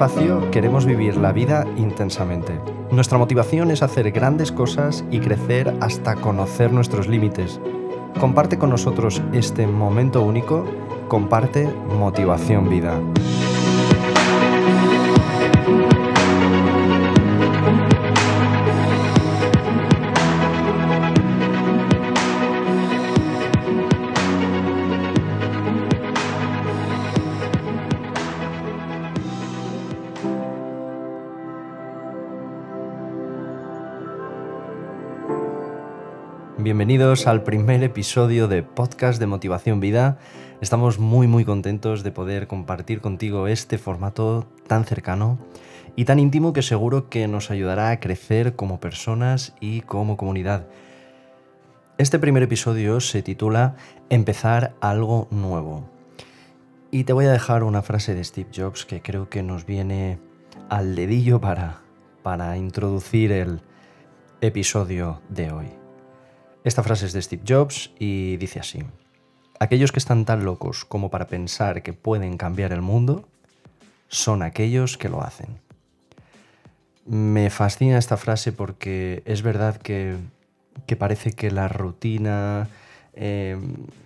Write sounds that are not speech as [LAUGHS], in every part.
espacio queremos vivir la vida intensamente. Nuestra motivación es hacer grandes cosas y crecer hasta conocer nuestros límites. Comparte con nosotros este momento único, comparte Motivación Vida. Bienvenidos al primer episodio de Podcast de Motivación Vida. Estamos muy muy contentos de poder compartir contigo este formato tan cercano y tan íntimo que seguro que nos ayudará a crecer como personas y como comunidad. Este primer episodio se titula Empezar algo nuevo. Y te voy a dejar una frase de Steve Jobs que creo que nos viene al dedillo para, para introducir el episodio de hoy. Esta frase es de Steve Jobs y dice así. Aquellos que están tan locos como para pensar que pueden cambiar el mundo son aquellos que lo hacen. Me fascina esta frase porque es verdad que, parece que la rutina, eh,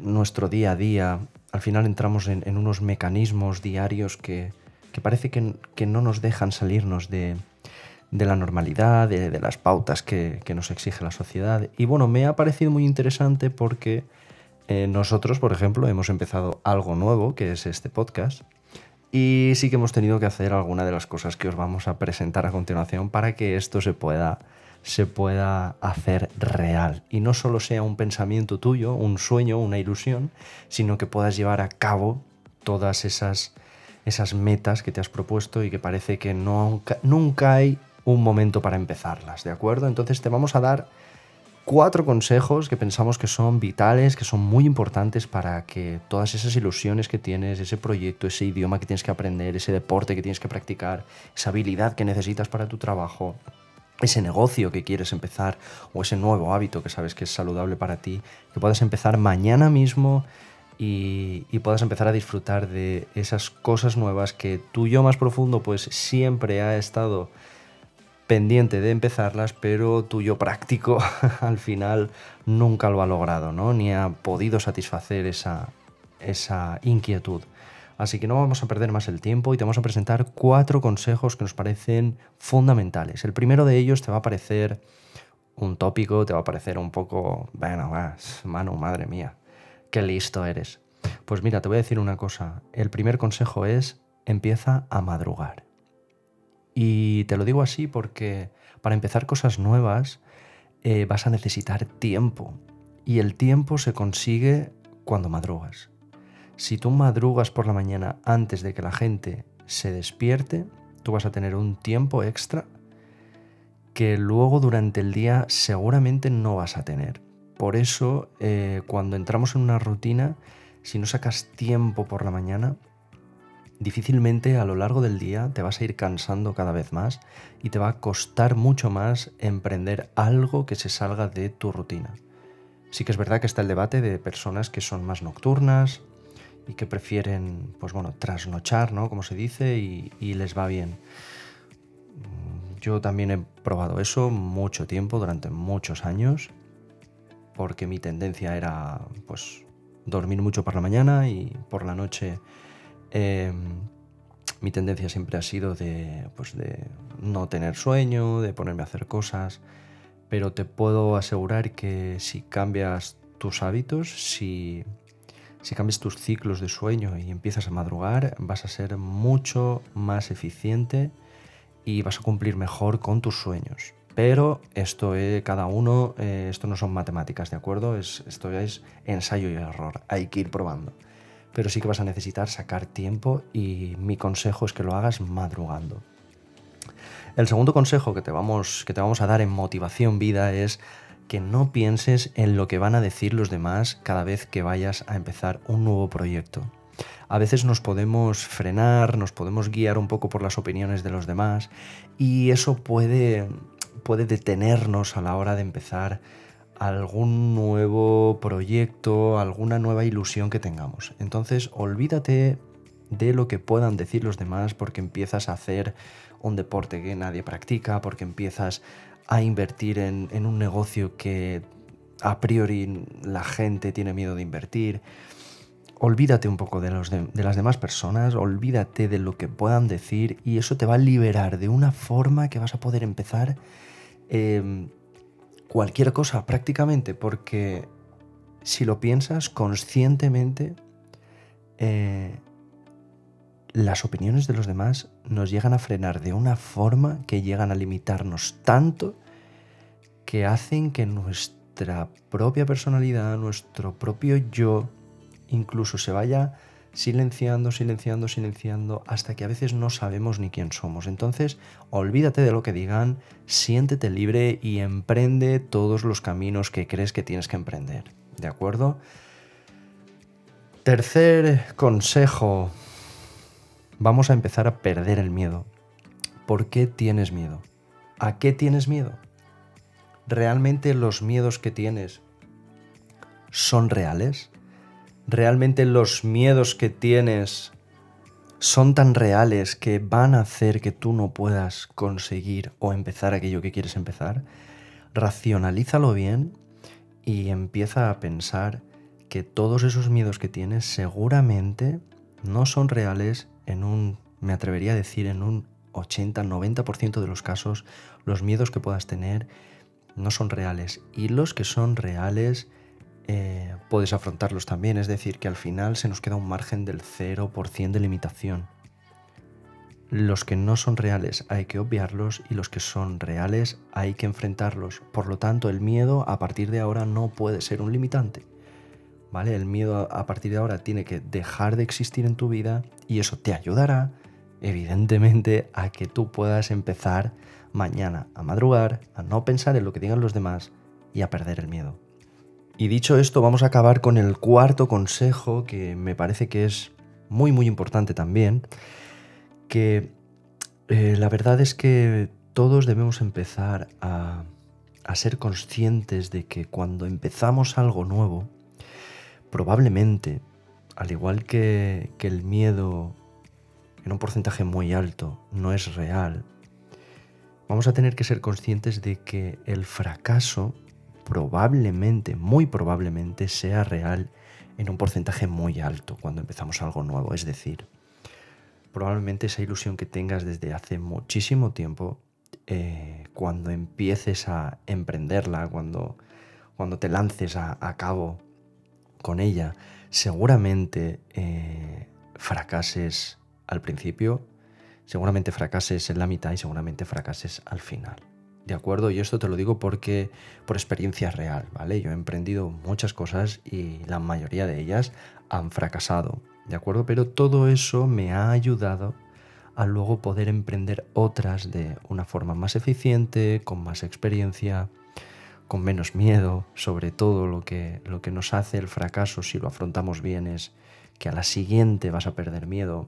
nuestro día a día, al final entramos en, unos mecanismos diarios que, parece que no nos dejan salirnos de, de la normalidad, de, las pautas que, nos exige la sociedad. Y bueno, me ha parecido muy interesante porque eh, nosotros, por ejemplo, hemos empezado algo nuevo, que es este podcast. Y sí que hemos tenido que hacer alguna de las cosas que os vamos a presentar a continuación para que esto se pueda, se pueda hacer real. Y no solo sea un pensamiento tuyo, un sueño, una ilusión, sino que puedas llevar a cabo todas esas, esas metas que te has propuesto y que parece que nunca hay un momento para empezarlas, ¿de acuerdo? Entonces te vamos a dar cuatro consejos que pensamos que son vitales, que son muy importantes para que todas esas ilusiones que tienes, ese proyecto, ese idioma que tienes que aprender, ese deporte que tienes que practicar, esa habilidad que necesitas para tu trabajo, ese negocio que quieres empezar o ese nuevo hábito que sabes que es saludable para ti, que puedas empezar mañana mismo y, puedas empezar a disfrutar de esas cosas nuevas que tu yo más profundo pues siempre ha estado pendiente de empezarlas, pero tuyo práctico [LAUGHS] al final nunca lo ha logrado, ¿no? Ni ha podido satisfacer esa, esa inquietud. Así que no vamos a perder más el tiempo y te vamos a presentar cuatro consejos que nos parecen fundamentales. El primero de ellos te va a parecer un tópico, te va a parecer un poco, bueno, mano, madre mía, qué listo eres. Pues mira, te voy a decir una cosa. El primer consejo es empieza a madrugar. Y te lo digo así porque para empezar cosas nuevas eh, vas a necesitar tiempo. Y el tiempo se consigue cuando madrugas. Si tú madrugas por la mañana antes de que la gente se despierte, tú vas a tener un tiempo extra que luego durante el día seguramente no vas a tener. Por eso, eh, cuando entramos en una rutina, si no sacas tiempo por la mañana, difícilmente a lo largo del día te vas a ir cansando cada vez más y te va a costar mucho más emprender algo que se salga de tu rutina. Sí que es verdad que está el debate de personas que son más nocturnas y que prefieren, pues bueno, trasnochar, ¿no? Como se dice, y, y les va bien. Yo también he probado eso mucho tiempo, durante muchos años, porque mi tendencia era, pues, dormir mucho por la mañana y por la noche Em, mi tendencia siempre ha sido de, pues de no tener sueño, de ponerme a hacer cosas, pero te puedo asegurar que si cambias tus hábitos, si, si cambias tus ciclos de sueño y empiezas a madrugar, vas a ser mucho más eficiente y vas a cumplir mejor con tus sueños. Pero esto es cada uno, eh, esto no son matemáticas, ¿de acuerdo? Es, esto es ensayo y error, hay que ir probando pero sí que vas a necesitar sacar tiempo y mi consejo es que lo hagas madrugando. El segundo consejo que te vamos, que te vamos a dar en motivación vida es que no pienses en lo que van a decir los demás cada vez que vayas a empezar un nuevo proyecto. A veces nos podemos frenar, nos podemos guiar un poco por las opiniones de los demás y eso puede, puede detenernos a la hora de empezar algún nuevo proyecto, alguna nueva ilusión que tengamos. Entonces, olvídate de lo que puedan decir los demás porque empiezas a hacer un deporte que nadie practica, porque empiezas a invertir en, un negocio que a priori la gente tiene miedo de invertir. Olvídate un poco de, las demás personas, olvídate de lo que puedan decir y eso te va a liberar de una forma que vas a poder empezar em, cualquier cosa prácticamente, porque si lo piensas conscientemente, eh, las opiniones de los demás nos llegan a frenar de una forma que llegan a limitarnos tanto que hacen que nuestra propia personalidad, nuestro propio yo, incluso se vaya silenciando, silenciando, silenciando, hasta que a veces no sabemos ni quién somos. Entonces, olvídate de lo que digan, siéntete libre y emprende todos los caminos que crees que tienes que emprender. ¿De acuerdo? Tercer consejo. Vamos a empezar a perder el miedo. ¿Por qué tienes miedo? ¿A qué tienes miedo? ¿Realmente los miedos que tienes son reales? ¿Realmente los miedos que tienes son tan reales que van a hacer que tú no puedas conseguir o empezar aquello que quieres empezar? Racionalízalo bien y empieza a pensar que todos esos miedos que tienes seguramente no son reales en un, me atrevería a decir, en un 80-90% de los casos, los miedos que puedas tener no son reales. Y los que son reales eh, puedes afrontarlos también. Es decir, que al final se nos queda un margen del 0% de limitación. Los que no son reales hay que obviarlos y los que son reales hay que enfrentarlos. Por lo tanto, el miedo a partir de ahora no puede ser un limitante. ¿Vale? El miedo a partir de ahora tiene que dejar de existir en tu vida y eso te ayudará, evidentemente, a que tú puedas empezar mañana a madrugar, a no pensar en lo que digan los demás y a perder el miedo. Y dicho esto, vamos a acabar con el cuarto consejo que me parece que es muy muy importante también que eh, la verdad es que todos debemos empezar a, ser conscientes de que cuando empezamos algo nuevo, probablemente, al igual que, que el miedo en un porcentaje muy alto no es real, vamos a tener que ser conscientes de que el fracaso probablemente, muy probablemente, sea real en un porcentaje muy alto cuando empezamos algo nuevo. Es decir, probablemente esa ilusión que tengas desde hace muchísimo tiempo, eh, cuando empieces a emprenderla, cuando, cuando te lances a, cabo con ella, seguramente eh, fracases al principio, seguramente fracases en la mitad y seguramente fracases al final. ¿De acuerdo? Y esto te lo digo porque por experiencia real, ¿vale? Yo he emprendido muchas cosas y la mayoría de ellas han fracasado. ¿de acuerdo? Pero todo eso me ha ayudado a luego poder emprender otras de una forma más eficiente, con más experiencia, con menos miedo. Sobre todo lo que, lo que nos hace el fracaso, si lo afrontamos bien, es que a la siguiente vas a perder miedo,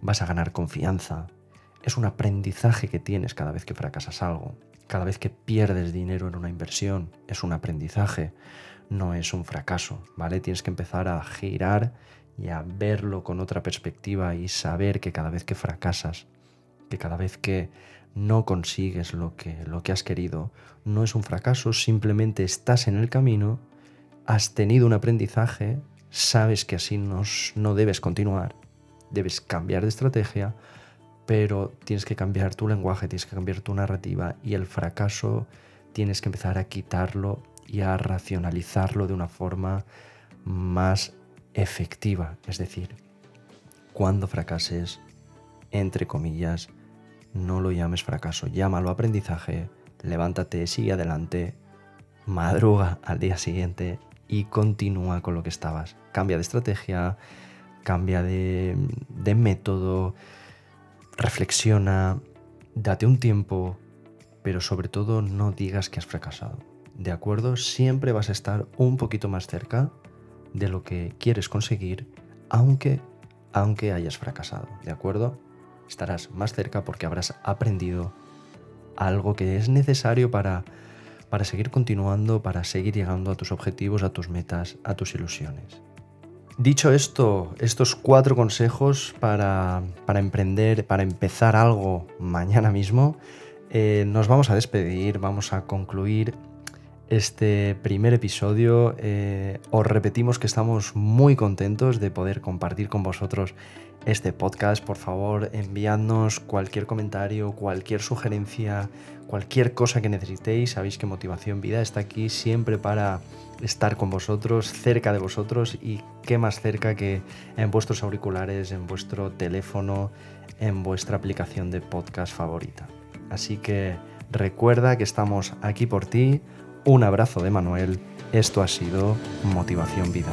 vas a ganar confianza. Es un aprendizaje que tienes cada vez que fracasas algo. Cada vez que pierdes dinero en una inversión, es un aprendizaje, no es un fracaso, ¿vale? Tienes que empezar a girar y a verlo con otra perspectiva y saber que cada vez que fracasas, que cada vez que no consigues lo que, lo que has querido, no es un fracaso, simplemente estás en el camino, has tenido un aprendizaje, sabes que así no, no debes continuar, debes cambiar de estrategia, pero tienes que cambiar tu lenguaje, tienes que cambiar tu narrativa y el fracaso tienes que empezar a quitarlo y a racionalizarlo de una forma más efectiva, es decir, cuando fracases, entre comillas, no lo llames fracaso, llámalo aprendizaje, levántate, sigue adelante, madruga al día siguiente y continúa con lo que estabas. Cambia de estrategia, cambia de, de método, reflexiona, date un tiempo, pero sobre todo no digas que has fracasado. ¿De acuerdo? Siempre vas a estar un poquito más cerca de lo que quieres conseguir, aunque, aunque hayas fracasado, ¿de acuerdo? Estarás más cerca porque habrás aprendido algo que es necesario para, para seguir continuando, para seguir llegando a tus objetivos, a tus metas, a tus ilusiones. Dicho esto, estos cuatro consejos para, emprender, para empezar algo mañana mismo, eh, nos vamos a despedir, vamos a concluir este primer episodio. Eh, os repetimos que estamos muy contentos de poder compartir con vosotros este podcast. Por favor, enviadnos cualquier comentario, cualquier sugerencia, cualquier cosa que necesitéis. Sabéis que Motivación Vida está aquí siempre para estar con vosotros, cerca de vosotros y qué más cerca que en vuestros auriculares, en vuestro teléfono, en vuestra aplicación de podcast favorita. Así que recuerda que estamos aquí por ti un abrazo de Manuel. Esto ha sido Motivación Vida.